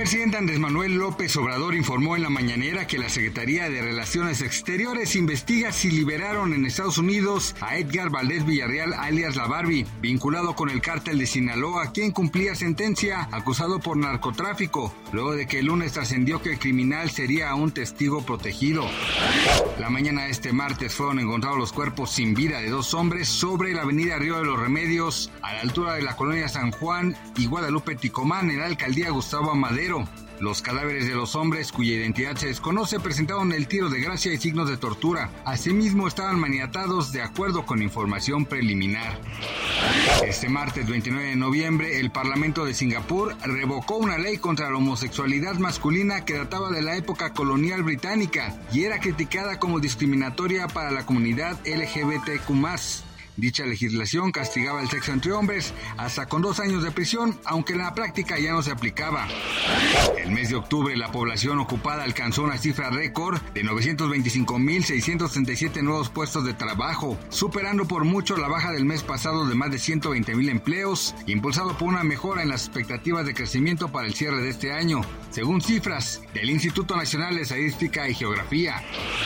Presidente Andrés Manuel López Obrador informó en la mañanera que la Secretaría de Relaciones Exteriores investiga si liberaron en Estados Unidos a Edgar Valdés Villarreal alias La Barbie, vinculado con el cártel de Sinaloa, quien cumplía sentencia acusado por narcotráfico, luego de que el lunes trascendió que el criminal sería un testigo protegido. La mañana de este martes fueron encontrados los cuerpos sin vida de dos hombres sobre la avenida Río de los Remedios, a la altura de la colonia San Juan y Guadalupe Ticomán, en la alcaldía Gustavo Los cadáveres de los hombres, cuya identidad se desconoce, presentaron el tiro de gracia y signos de tortura. Asimismo, estaban maniatados de acuerdo con información preliminar. Este martes 29 de noviembre, el Parlamento de Singapur revocó una ley contra la homosexualidad masculina que databa de la época colonial británica y era criticada como discriminatoria para la comunidad LGBTQ. Dicha legislación castigaba el sexo entre hombres hasta con dos años de prisión, aunque en la práctica ya no se aplicaba. El mes de octubre la población ocupada alcanzó una cifra récord de 925.637 nuevos puestos de trabajo, superando por mucho la baja del mes pasado de más de 120.000 empleos, impulsado por una mejora en las expectativas de crecimiento para el cierre de este año, según cifras del Instituto Nacional de Estadística y Geografía.